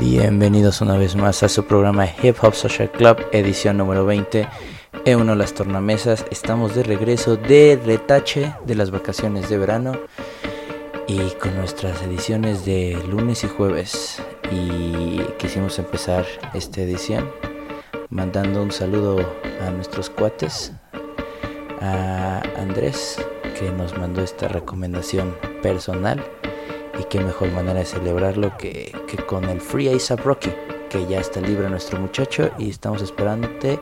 Bienvenidos una vez más a su programa Hip Hop Social Club, edición número 20. En uno de las tornamesas estamos de regreso de retache de las vacaciones de verano y con nuestras ediciones de lunes y jueves. Y quisimos empezar esta edición mandando un saludo a nuestros cuates, a Andrés, que nos mandó esta recomendación personal. Y qué mejor manera de celebrarlo que, que con el Free ASAP Rocky, que ya está libre nuestro muchacho y estamos esperándote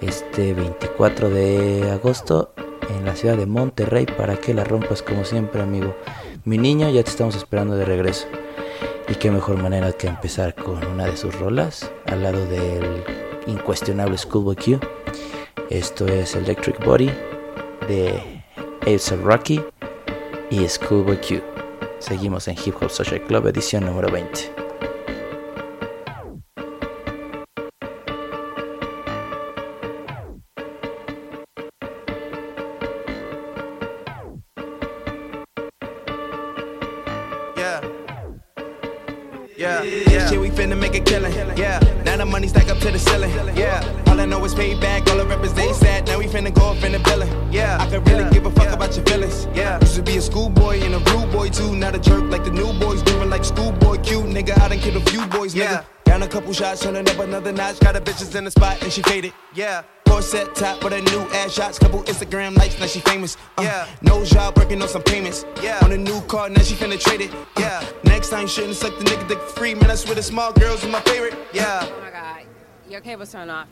este 24 de agosto en la ciudad de Monterrey para que la rompas como siempre, amigo. Mi niño, ya te estamos esperando de regreso. Y qué mejor manera que empezar con una de sus rolas al lado del incuestionable Schoolboy Q. Esto es Electric Body de A$AP Rocky y Schoolboy Q. Seguimos en Hip Hop Social Club edición número 20. Cute. Nigga, I done killed a few boys. Nigga. Down a couple shots, turning up another notch. Got a bitches in the spot and she faded. Yeah. Corset top with a new ass shots. Couple Instagram likes, now she famous. Uh, yeah. No job, working on some payments. Yeah. On a new car, now she finna trade it. Yeah. Next time, shouldn't suck the nigga dick for free. Man, I swear the small girls are my favorite. Yeah. Oh my god, your cable's turned off.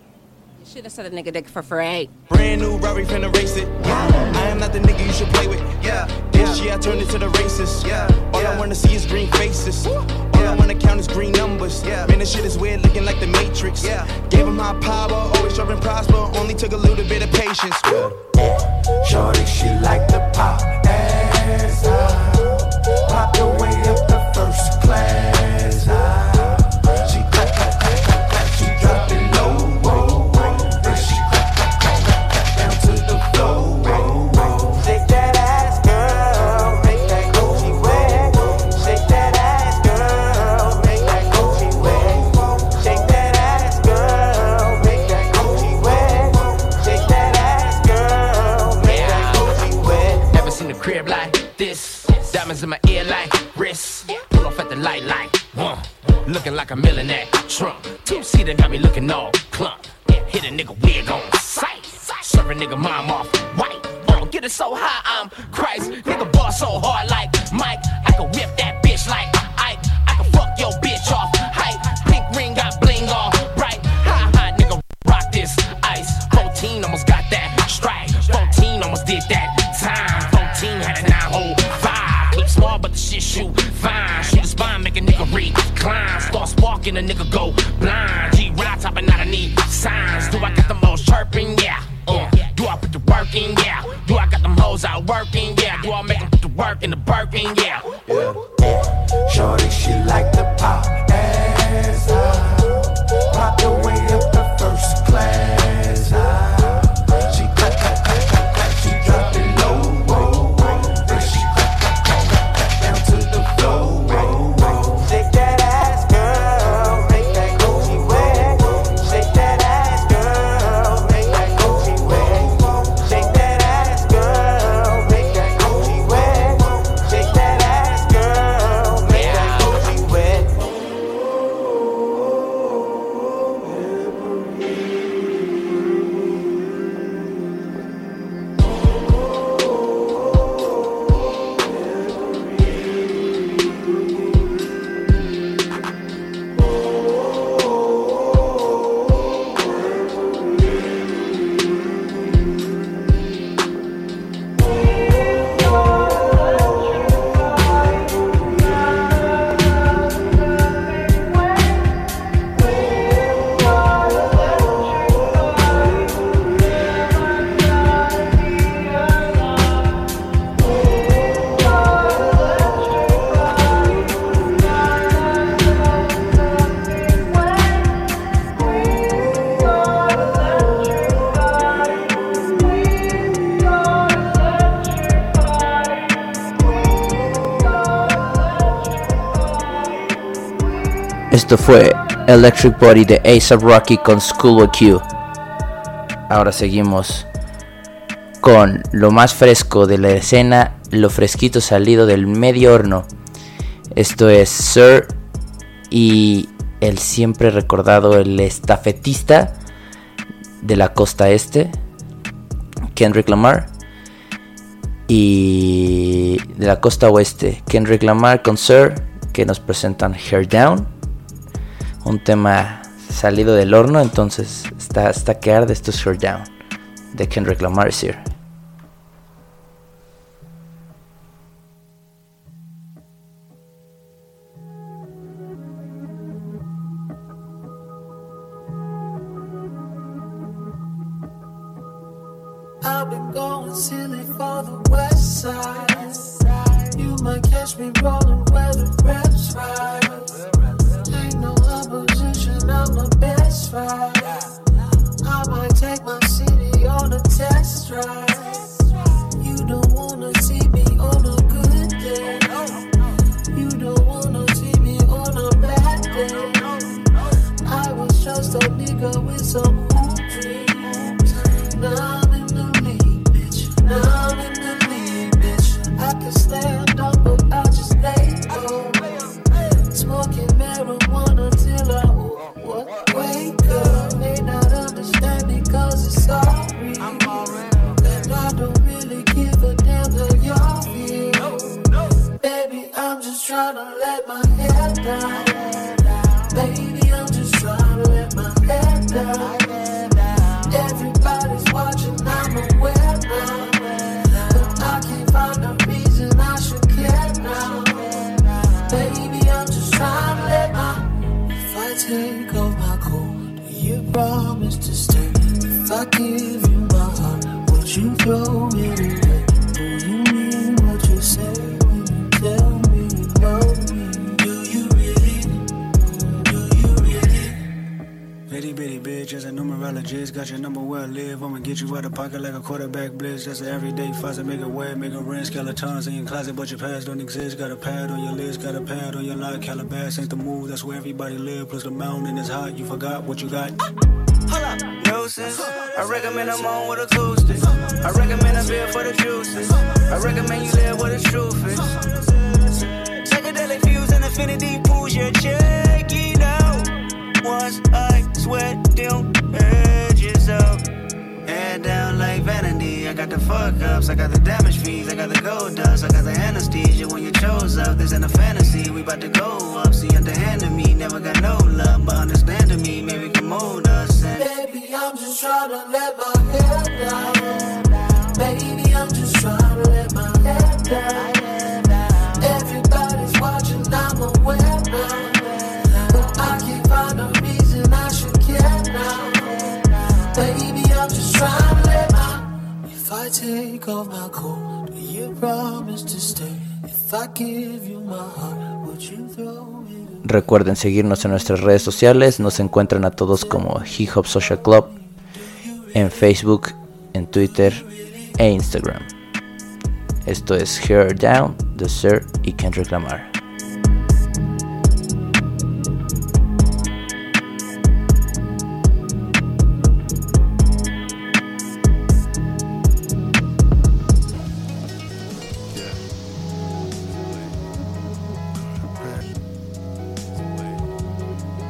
You should have said a nigga dick for free. Brand new Rari finna race it. Yeah. I am not the nigga you should play with. Yeah. This year I turned into the racist. Yeah. All I wanna see is green faces. All I wanna count is green numbers. Yeah. Man, this shit is weird, looking like the Matrix. Yeah. Gave him my power, always sure and prosper. Only took a little bit of patience. Yeah. Shorty, she like the pop ass out. Pop the way up the first class out. Like a millionaire. Trump, two seater got me looking all clump. Hit a nigga wig on sight. Serve a nigga mom off white. Uh, get it so high, I'm Christ. Nigga ball so hard like work in the Birkin? Yeah. Esto fue Electric Body de ASAP Rocky con School Q. Ahora seguimos con lo más fresco de la escena, lo fresquito salido del medio horno. Esto es Sir y el siempre recordado, el estafetista de la costa este, Kendrick Lamar. Y de la costa oeste, Kendrick Lamar con Sir, que nos presentan Hair Down. Un tema salido del horno, entonces está hasta que arde esto Down de Kendrick Lamar ride. I'm the best ride. I might take my city on a test drive. You out of pocket like a quarterback blitz. That's an everyday faucet, make it wet, make it rinse. Skeletons in your closet, but your past don't exist. Got a pad on your list, got a pad on your lock. Calabas ain't the move, that's where everybody live. Plus the mountain is hot, you forgot what you got. Hold up, nuisance. I recommend I'm on with acoustics. I recommend a beer for the juices. I recommend you live where the truth is. Psychedelic views and affinity pools your check it out. Once I sweat them edges out. Head down like vanity. I got the fuck ups, I got the damage fees, I got the gold dust, I got the anesthesia when you chose up. This ain't a fantasy, we about to go up. See, underhanded me, never got no love, but understanding me, maybe can mold us. And Baby, I'm just trying to my Recuerden seguirnos en nuestras redes sociales, nos encuentran a todos como Hip Hop Social Club en Facebook, en Twitter e Instagram. Esto es Hair Down de Sir y Kendrick Lamar.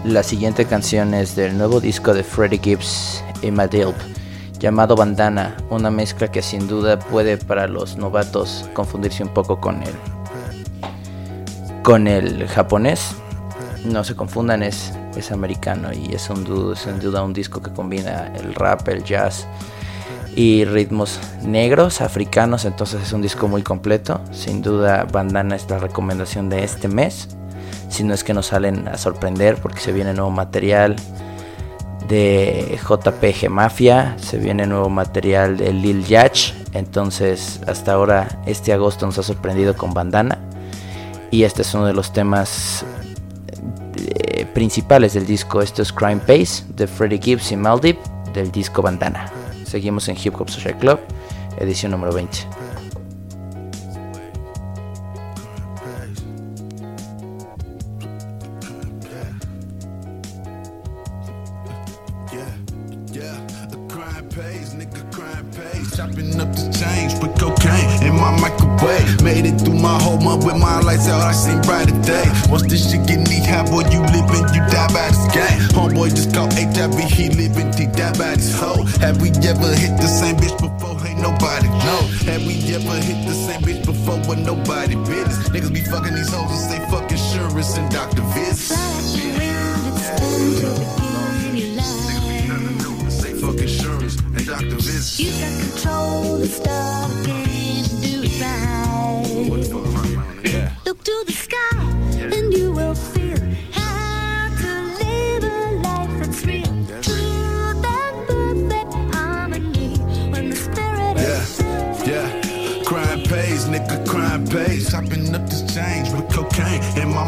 La siguiente canción es del nuevo disco de Freddie Gibbs y Madilp, llamado Bandana, una mezcla que sin duda puede para los novatos confundirse un poco con el con el japonés. No se confundan, es, es americano y es un sin duda un disco que combina el rap, el jazz y ritmos negros, africanos, entonces es un disco muy completo. Sin duda Bandana es la recomendación de este mes si no es que nos salen a sorprender porque se viene nuevo material de JPG Mafia, se viene nuevo material de Lil Yach, entonces hasta ahora este agosto nos ha sorprendido con Bandana y este es uno de los temas eh, principales del disco, esto es Crime Pace de Freddie Gibbs y Maldip del disco Bandana. Seguimos en Hip Hop Social Club, edición número 20. Chopping up the change with cocaine in my microwave. Made it through my whole month with my lights out, I seen brighter days. Once this shit get knee high, boy, you living, you die by this game. Homeboy just caught HIV, he living, he die by this hoe. Have we ever hit the same bitch before? Ain't nobody know. Have we ever hit the same bitch before when nobody business? Niggas be fucking these hoes and say fuck insurance and doctor visits. And doctor visits. You got control the stuff, can't do it right. Look to the sky, and you will feel how to live a life that's real. Truth and perfect harmony when the spirit is Yeah, yeah. Crime pays, nigga, crime pays. Chopping up this change with cocaine in my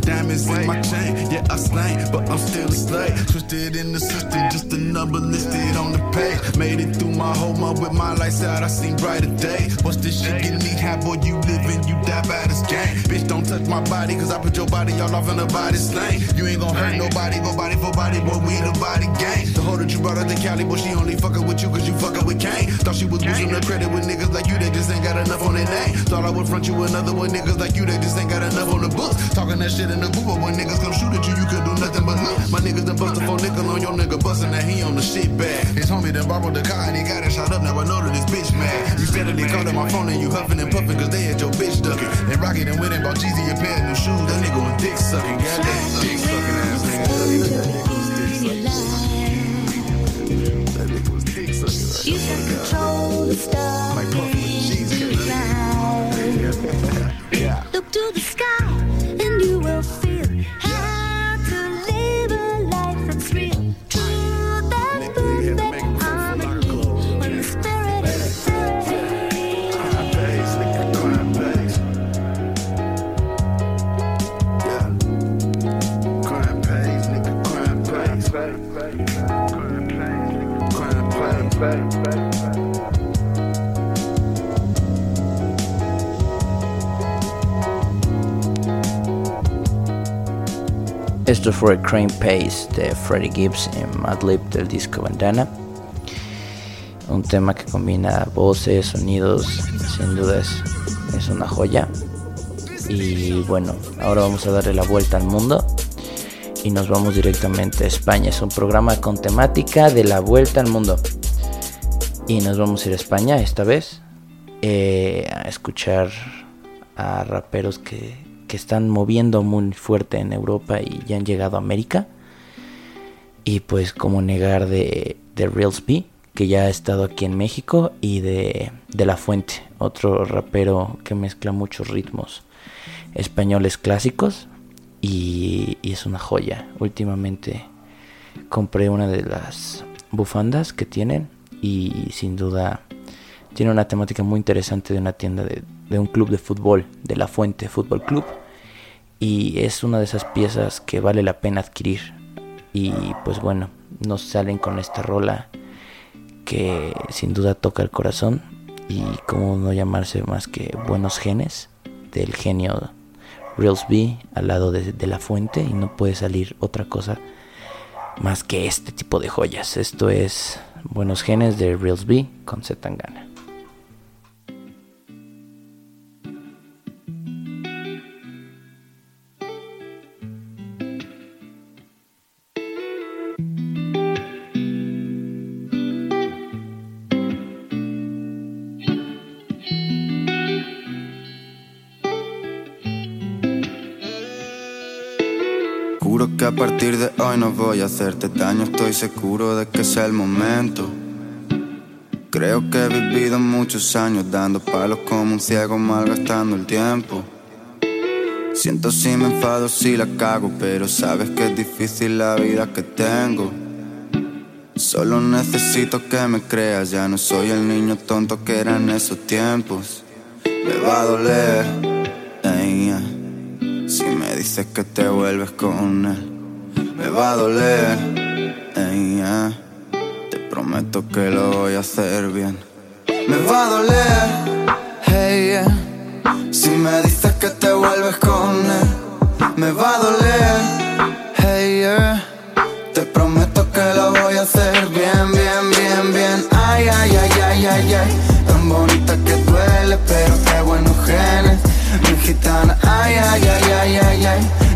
Diamonds in my chain, yeah, I slain, but I'm still a slave. Twisted in the system, just a number listed on the page. Made it through my whole month with my lights out, I seen brighter days. Once this shit get knee high, boy, you living, you die by this game. Bitch, don't touch my body, cause I put your body all off in the body slang. You ain't gon' hurt nobody, go body for body, boy, we the body gang. The hoe that you brought out the Cali, boy, she only fucking with you cause you fucking with Kane. Thought she was losing the credit with niggas like you, they just ain't got enough on their name. Thought I would front you another one, niggas like you, they just ain't got enough on the books. Talking that shit in the booth, but when niggas come shoot at you, you could do nothing but look. My niggas done bust a four nickel on your nigga, bustin' that he on the shit bag. His homie done borrowed the car and he got it shot up, now I know that this bitch mad. You steadily called my phone and you huffing and puffing cause they had your bitch ducking. They rockin' and went and bought Jeezy a pair of new shoes, that nigga was dick sucking, oh goddamn dick sucking ass nigga. You can control the stuff. Like puffin'. Look to the sky, Esto fue Crane Pace de Freddie Gibbs en Madlib del disco Bandana. Un tema que combina voces, sonidos, sin duda es, es una joya. Y bueno, ahora vamos a darle la vuelta al mundo y nos vamos directamente a España. Es un programa con temática de la vuelta al mundo. Y nos vamos a ir a España esta vez eh, a escuchar a raperos que, que están moviendo muy fuerte en Europa y ya han llegado a América. Y pues como negar de, de Reels B, que ya ha estado aquí en México, y de, de La Fuente, otro rapero que mezcla muchos ritmos españoles clásicos y es una joya. Últimamente compré una de las bufandas que tienen y sin duda tiene una temática muy interesante de una tienda de, de un club de fútbol, de La Fuente Fútbol Club. Y es una de esas piezas que vale la pena adquirir. Y pues bueno, nos salen con esta rola que sin duda toca el corazón. Y como no llamarse más que buenos genes del genio Reels B al lado de la fuente. Y no puede salir otra cosa más que este tipo de joyas. Esto es Buenos Genes de Reels B con Zetangana. Juro partir de hoy no voy a hacerte daño, estoy seguro de que es el momento. Creo que he vivido muchos años dando palos como un ciego malgastando el tiempo. Siento si me enfado si la cago, pero sabes que es difícil la vida que tengo. Solo necesito que me creas, ya no soy el niño tonto que era en esos tiempos. Me va a doler, ey, yeah. Si me dices que te vuelves con él, me va a doler. ey, yeah. Te prometo que lo voy a hacer bien. Me va a doler. Hey, yeah. Si me dices que te vuelves con él, me va a doler. Hey, yeah. Te prometo que lo voy a hacer bien, bien, bien, bien. Ay, ay, ay, ay, ay, ay. Tan bonita que duele, pero qué buenos genes. Mi gitana, ay, ay, ay, ay, ay, ay.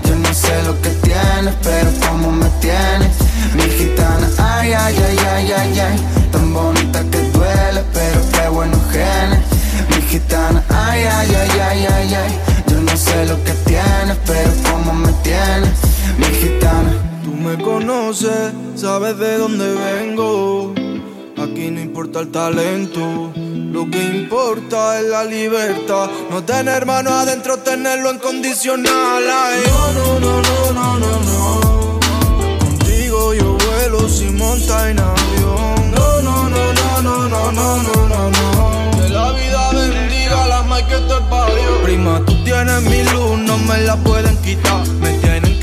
Lo que tienes, pero cómo me tienes. Mi gitana, ay, ay, ay, ay, ay, ay. Tan bonita que duele, pero qué buenos genes. Mi gitana, ay, ay, ay, ay, ay, ay. Yo no sé lo que tienes, pero cómo me tienes. Mi gitana. Tú me conoces, sabes de dónde vengo. Aquí no importa el talento, lo que importa es la libertad. No tener mano adentro, tenerlo en condicional. Ay, no, no, no, no, no, no, no. Contigo yo vuelo sin monta en avión. No, no, no, no, no, no, no, no, no, no. Que la vida bendiga las más que te parió. Prima, tú tienes mi luz, no me la pueden quitar.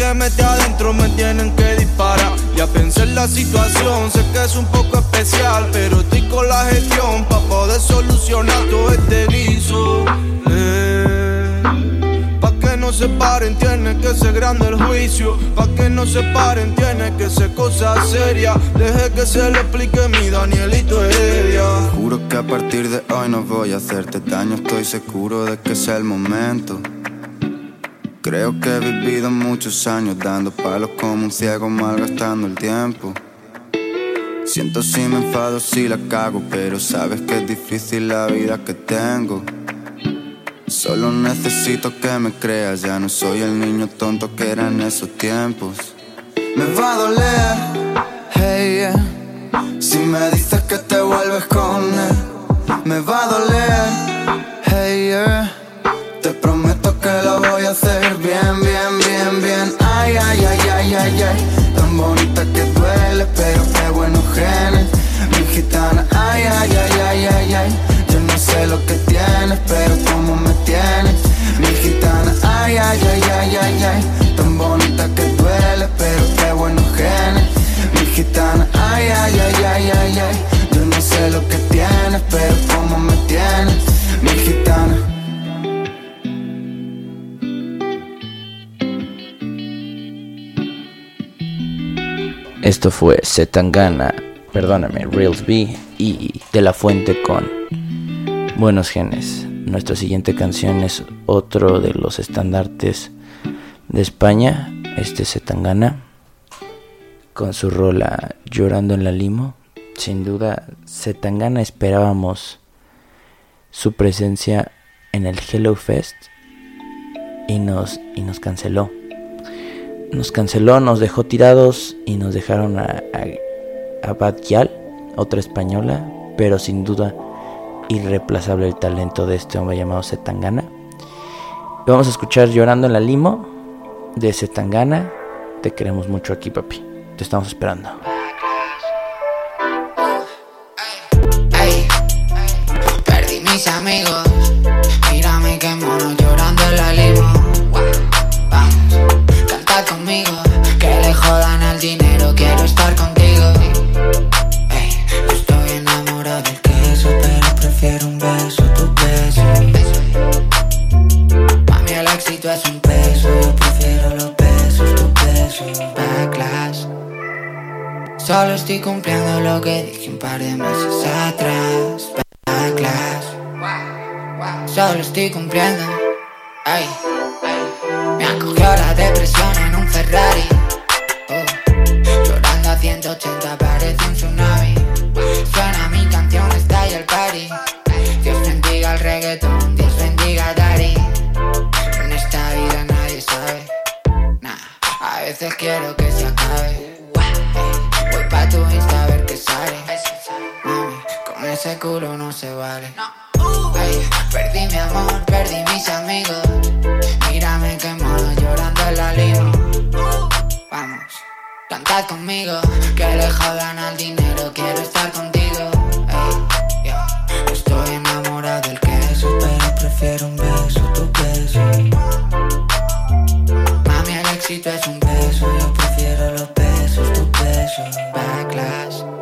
Que meter adentro, me tienen que disparar. Ya pensé en la situación, sé que es un poco especial, pero estoy con la gestión para poder solucionar todo este guiso. Eh, pa' que no se paren, tiene que ser grande el juicio. Pa' que no se paren, tiene que ser cosa seria. Deje que se le explique mi Danielito Heredia. Juro que a partir de hoy no voy a hacerte daño, estoy seguro de que es el momento. Creo que he vivido muchos años dando palos como un ciego malgastando el tiempo. Siento si me enfado si la cago, pero sabes que es difícil la vida que tengo. Solo necesito que me creas, ya no soy el niño tonto que era en esos tiempos. Me va a doler, hey, yeah. Si me dices que te vuelves con él, me va a doler, ay, ay. Tan bonita que duele, pero qué buenos genes. Mi gitana, ay, ay, ay, ay, ay, ay. Yo no sé lo que tienes, pero cómo me tienes. Mi gitana, ay, ay, ay, ay, ay, ay. Esto fue Setangana, perdóname, Reels B y De La Fuente con Buenos Genes. Nuestra siguiente canción es otro de los estandartes de España, este Setangana, con su rola Llorando en la Limo. Sin duda, Setangana esperábamos su presencia en el Hello Fest y nos, y nos canceló nos canceló, nos dejó tirados y nos dejaron a, a, a Bad Gyal, otra española, pero sin duda irreemplazable el talento de este hombre llamado Setangana. Y vamos a escuchar Llorando en la Limo de Setangana. Te queremos mucho aquí, papi. Te estamos esperando. Perdí mis amigos. Mírame que mono llorando en la limo. Que le jodan al dinero, quiero estar contigo. Estoy enamorado del queso, pero prefiero un beso, tu beso. Mami, el éxito es un peso, yo prefiero los besos, tu beso. Backlash. Solo estoy cumpliendo lo que dije un par de meses atrás. Backlash. Solo estoy cumpliendo. Ay, Me acogió Ferrari. Oh, Llorando a 180 parece un tsunami. Suena mi canción, está ahí el party. Dios bendiga el reggaetón, Dios bendiga a Dari. En esta vida nadie sabe. Nah, a veces quiero que se acabe. Voy pa' tu Insta a ver qué sale. Mami, con ese culo no se vale. Ay, perdí mi amor, perdí mis amigos. Mírame que mono llorando en la limo. Vamos, cantad conmigo, que le jodan al dinero, quiero estar contigo. Ey, yo estoy enamorado del queso, pero prefiero un beso, tu beso. Mami, el éxito es un beso, yo prefiero los besos, tu beso. Backlash.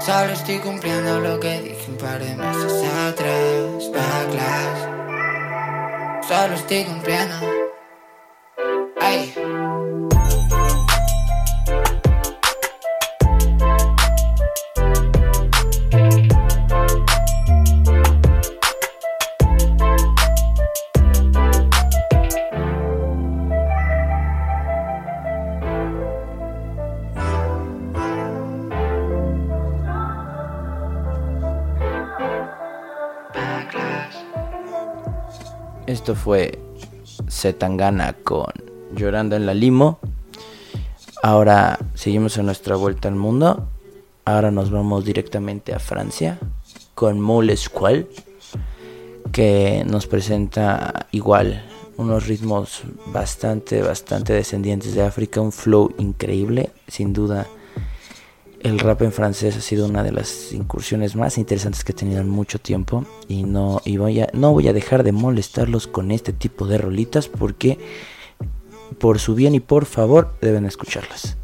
Solo estoy cumpliendo lo que dije un par de meses atrás. Backlash. Solo estoy cumpliendo. Fue Zetangana con Llorando en la Limo. Ahora seguimos en nuestra vuelta al mundo. Ahora nos vamos directamente a Francia con Mole Squall, que nos presenta igual unos ritmos bastante, bastante descendientes de África, un flow increíble, sin duda. El rap en francés ha sido una de las incursiones más interesantes que he tenido en mucho tiempo y no, y voy a, no voy a dejar de molestarlos con este tipo de rolitas porque por su bien y por favor deben escucharlas.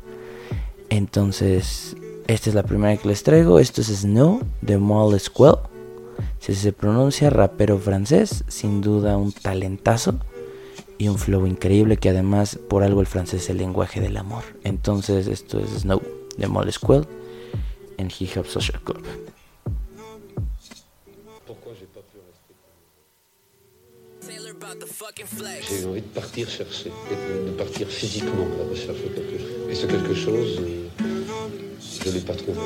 Entonces, esta es la primera que les traigo. Esto es Snow de Mole Squall. Si se pronuncia rapero francés, sin duda un talentazo y un flow increíble que además por algo el francés es el lenguaje del amor. Entonces, esto es Snow de Mole Squall en Hip Hop Social Club. J'ai envie de partir chercher, et de, de partir physiquement à la recherche de quelque chose. Et ce quelque chose, euh, je ne l'ai pas trouvé.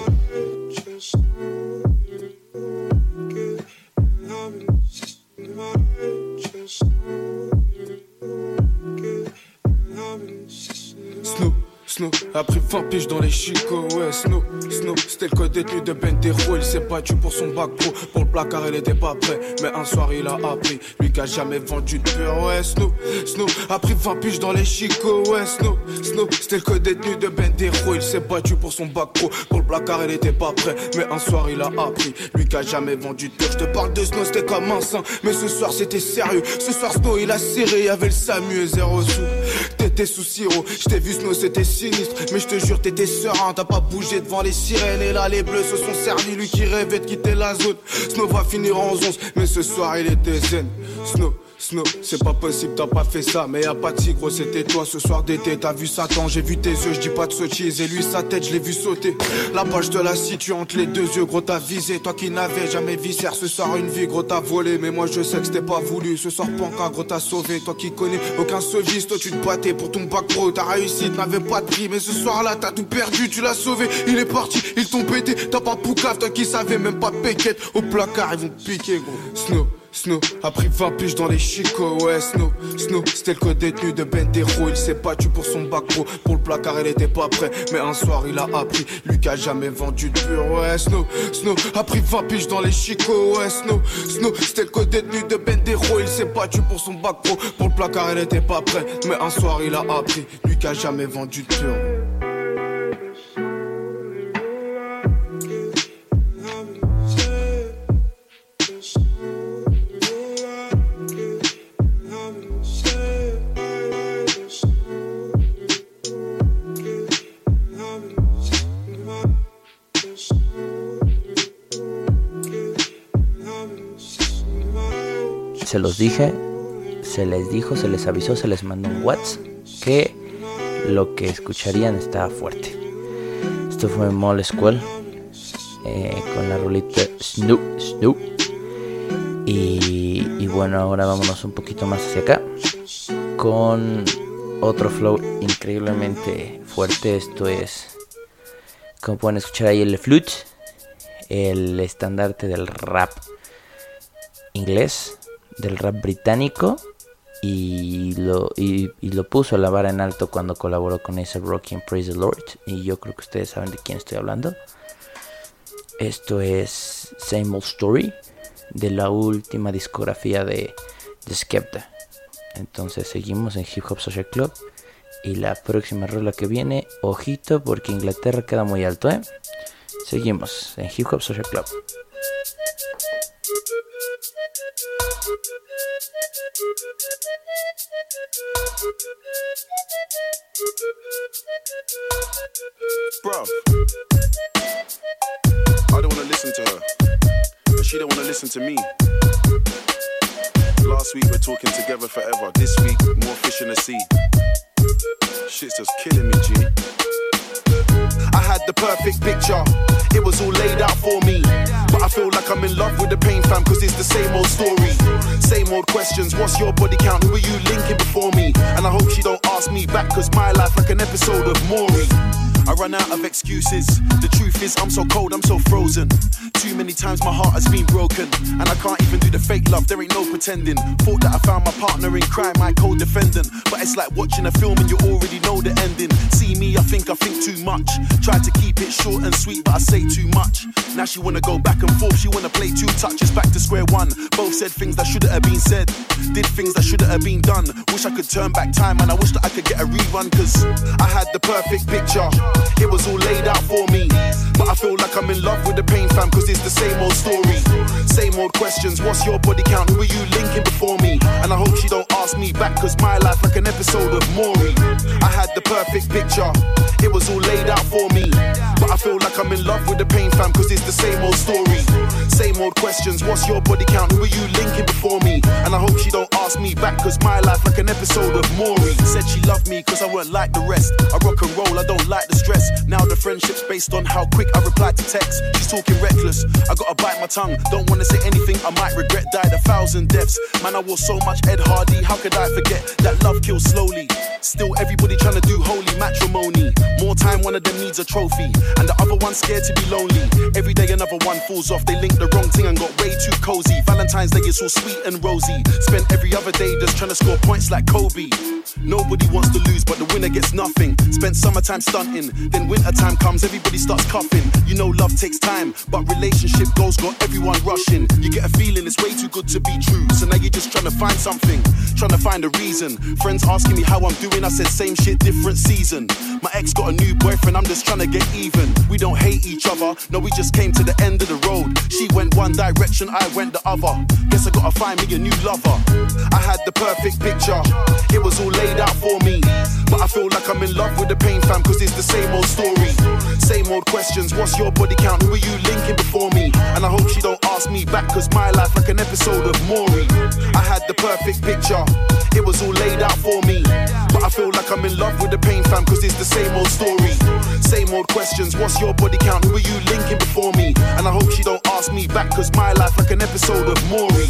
Snoop, Snoop a pris 20 piges dans les chicots, ouais, Snoop, Snoop, c'était le code détenu de Bentero, il s'est battu pour son bac pro, pour le placard il était pas prêt, mais un soir il a appris, lui qui a jamais vendu de pur, ouais, Snoop, Snoop a pris 20 piges dans les chicots, ouais, Snoop, Snoop, c'était le code détenu de Bentero, il s'est battu pour son bac pro, pour le placard il était pas prêt, mais un soir il a appris, lui qui a jamais vendu de pur, je te parle de Snow, c'était comme un saint, mais ce soir c'était sérieux, ce soir Snow il a serré, y avait le Samu et zéro sous, je t'ai vu Snow c'était sinistre, mais je te jure t'étais serein, t'as pas bougé devant les sirènes. Et là les bleus se sont servis, lui qui rêvait de quitter la zone. Snow va finir en 11, mais ce soir il était zen. Snow, Snow, c'est pas possible, t'as pas fait ça, mais y'a pas de gros, c'était toi ce soir d'été. T'as vu Satan, j'ai vu tes yeux, je dis pas de sottise, et lui sa tête, je l'ai vu sauter. La poche de la situe entre les deux yeux, gros t'as visé, toi qui n'avais jamais viscère, ce soir une vie, gros t'as volé, mais moi je sais que c'était pas voulu. Ce soir panka, gros t'as sauvé, toi qui connais aucun soliste, toi tu te battais pour ton bac pro, t'as réussi, t'avais pas de prix, mais ce soir-là t'as tout perdu, tu l'as sauvé, il est parti, ils t'ont pété, t'as pas poucave, toi qui savais même pas péquette, au placard ils vont piquer, gros. Snow. Snow. A pris 20 piges dans les chicots, ouais Snow, Snow, c'était le code détenu de Bentero, il s'est battu pour son bac pro, pour le placard il était pas prêt, mais un soir il a appris, a jamais vendu de pur, ouais Snow, Snow a pris 20 piges dans les chicots, ouais Snow, Snow, c'était le code détenu de Bentero, il s'est battu pour son bac pro, pour le placard il était pas prêt, mais un soir il a appris, a jamais vendu de pur. Se los dije, se les dijo, se les avisó, se les mandó un WhatsApp que lo que escucharían estaba fuerte. Esto fue Mole Squall eh, con la rolita Snoop Snoop. Y, y bueno, ahora vámonos un poquito más hacia acá con otro flow increíblemente fuerte. Esto es, como pueden escuchar ahí, el flute, el estandarte del rap inglés, del rap británico. Y lo, y, lo puso la vara en alto cuando colaboró con ese Rocky en Praise the Lord. Y yo creo que ustedes saben de quién estoy hablando. Esto es Same Old Story de la última discografía de, de Skepta. Entonces seguimos en Hip Hop Social Club. Y la próxima rola que viene, ojito, porque Inglaterra queda muy alto, ¿eh? Seguimos en Hip Hop Social Club. Bruv, I don't wanna listen to her, but she don't wanna listen to me. Last week we're talking together forever. This week more fish in the sea. Shit's just killing me, G. I had the perfect picture. It was all laid out for me. But I feel like I'm in love with the pain fam, cause it's the same old story. Same old questions. What's your body count? Who are you linking before me? And I hope she don't ask me back, cause my life like an episode of Maury. I run out of excuses. The truth is, I'm so cold, I'm so frozen. Too many times my heart has been broken, and I can't even do the fake love. There ain't no pretending. Thought that I found my partner in crime, my co-defendant, but it's like watching a film and you already know the ending. See me, I think I think too much. Try to keep it short and sweet, but I say too much. Now she wanna go back and forth, she wanna play two touches back to square one. Both said things that shouldn't have been said, did things that shouldn't have been done. Wish I could turn back time, and I wish that I could get a rerun, cause I had the perfect picture. It was all laid out for me, but I feel like I'm in love with the pain fam, cause it's the same old story. Same old questions, what's your body count? Who are you linking before me? And I hope she don't ask me back, cause my life like an episode of Maury. I had the perfect picture, it was all laid out for me. But I feel like I'm in love with the pain fam, cause it's the same old story. Same old questions, what's your body count? Who are you linking before me? And I hope she don't ask me back, cause my life like an episode of Maury. Said she loved me cause I weren't like the rest. I rock and roll, I don't like the friendship's based on how quick I reply to text. She's talking reckless, I gotta bite my tongue. Don't wanna say anything I might regret. Died a thousand deaths. Man, I wore so much Ed Hardy, how could I forget that love kills slowly? Still, everybody trying to do holy matrimony. More time, one of them needs a trophy, and the other one's scared to be lonely. Every day, another one falls off. They link the wrong thing and got way too cozy. Valentine's Day is all sweet and rosy. Spent every other day just trying to score points like Kobe. Nobody wants to lose, but the winner gets nothing. Spent summertime stunting, then wintertime comes, everybody starts coughing. You know, love takes time, but relationship goals got everyone rushing. You get a feeling it's way too good to be true, so now you're just trying to find something, trying to find a reason. Friends asking me how I'm doing, I said same shit, different season. My ex got a new boyfriend, I'm just trying to get even. We don't hate each other, no, we just came to the end of the road. She went one direction, I went the other. Guess I gotta find me a new lover. I had the perfect picture, it was all laid out for me. But I feel like I'm in love with the pain fam, cause it's the same old story. Same old questions, what's your body count? Who are you linking before me? And I hope she don't ask me back, cause my life like an episode of Maury. I had the perfect picture, it was all laid out for me. Like I'm in love with the pain fam, cause it's the same old story. Same old questions, what's your body count? Who are you linking before me? And I hope she don't ask me back, cause my life like an episode of Maury.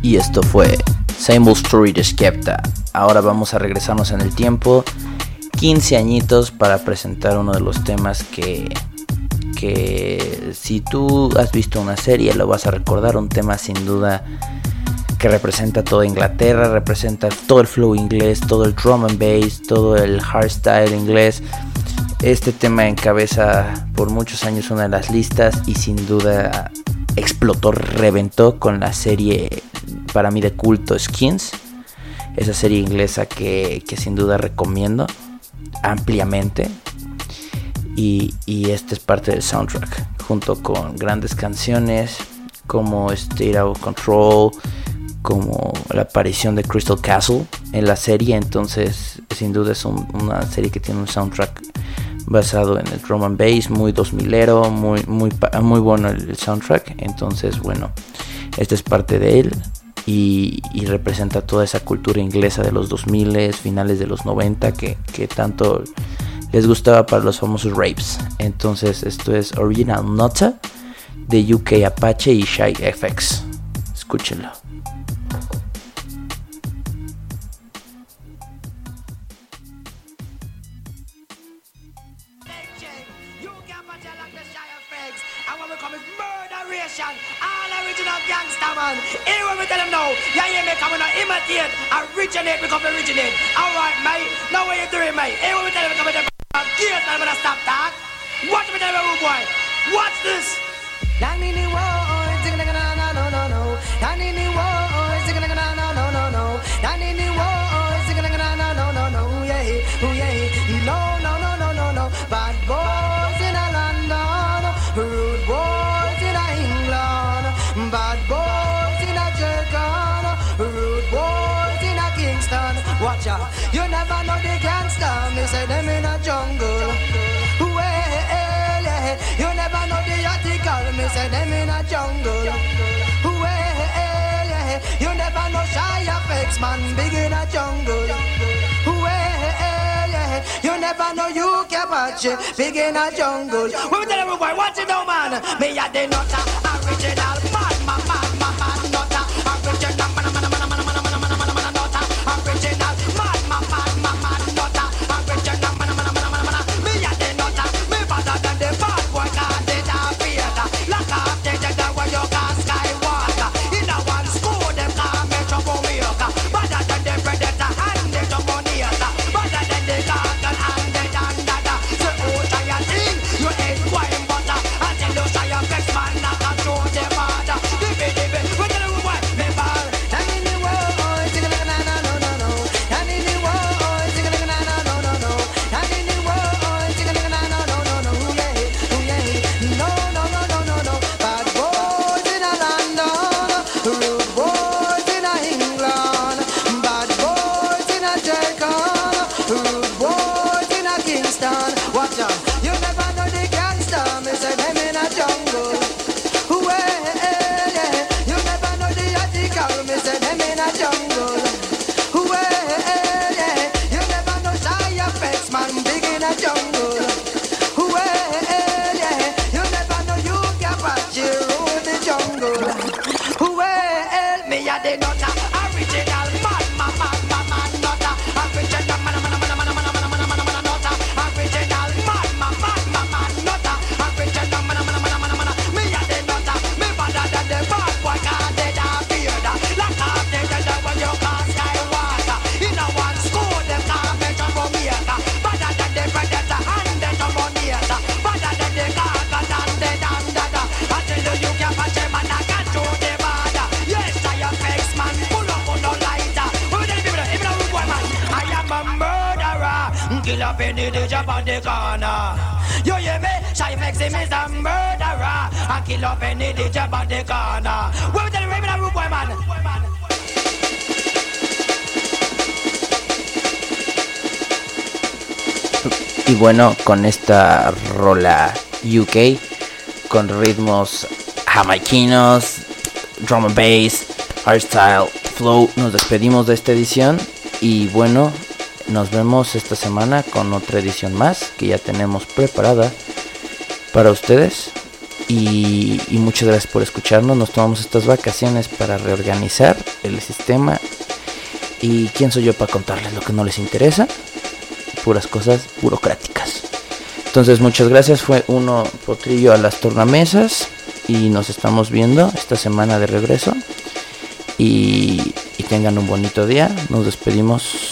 Y esto fue Same Old Story de Skepta. Ahora vamos a regresarnos en el tiempo 15 añitos para presentar uno de los temas que, que si tú has visto una serie lo vas a recordar, un tema sin duda que representa toda Inglaterra, representa todo el flow inglés, todo el drum and bass, todo el hardstyle inglés. Este tema encabeza por muchos años una de las listas y sin duda explotó, reventó con la serie para mí de culto Skins. Esa serie inglesa que, que sin duda recomiendo ampliamente. Y, y este es parte del soundtrack, junto con grandes canciones como State of Control, como la aparición de Crystal Castle en la serie. Entonces, sin duda es un- una serie que tiene un soundtrack basado en el drum and bass, muy 2000ero, muy, muy, muy bueno el, el soundtrack. Entonces, bueno, este es parte de él y, y representa toda esa cultura inglesa de los 2000, finales de los 90 que, que tanto les gustaba para los famosos rapes. Entonces esto es Original Nota de UK Apache y Shy FX. Escúchenlo. originate, we originate. All right, mate. Now what you doing, mate? Here we tell them come Gears, man, gonna stop that. Watch me boy. Watch this. Me say them in a jungle. Well, yeah. You never know the article. Me say them in a jungle. Well, yeah. You never know shy effects, man. Big in a jungle. Well, yeah. You never know you can watch it. Big in a jungle. We tell boy? Watch it now, man. Me a the nutter. Original Y bueno, con esta rola UK, con ritmos jamaiquinos, drum and bass, hardstyle, flow, nos despedimos de esta edición. Y bueno, nos vemos esta semana con otra edición más que ya tenemos preparada para ustedes. Y, muchas gracias por escucharnos. Nos tomamos estas vacaciones para reorganizar el sistema. ¿Y quién soy yo para contarles lo que no les interesa? puras cosas burocráticas. Entonces, muchas gracias. Fue uno potrillo a las tornamesas. Y nos estamos viendo esta semana de regreso. Y tengan un bonito día. Nos despedimos.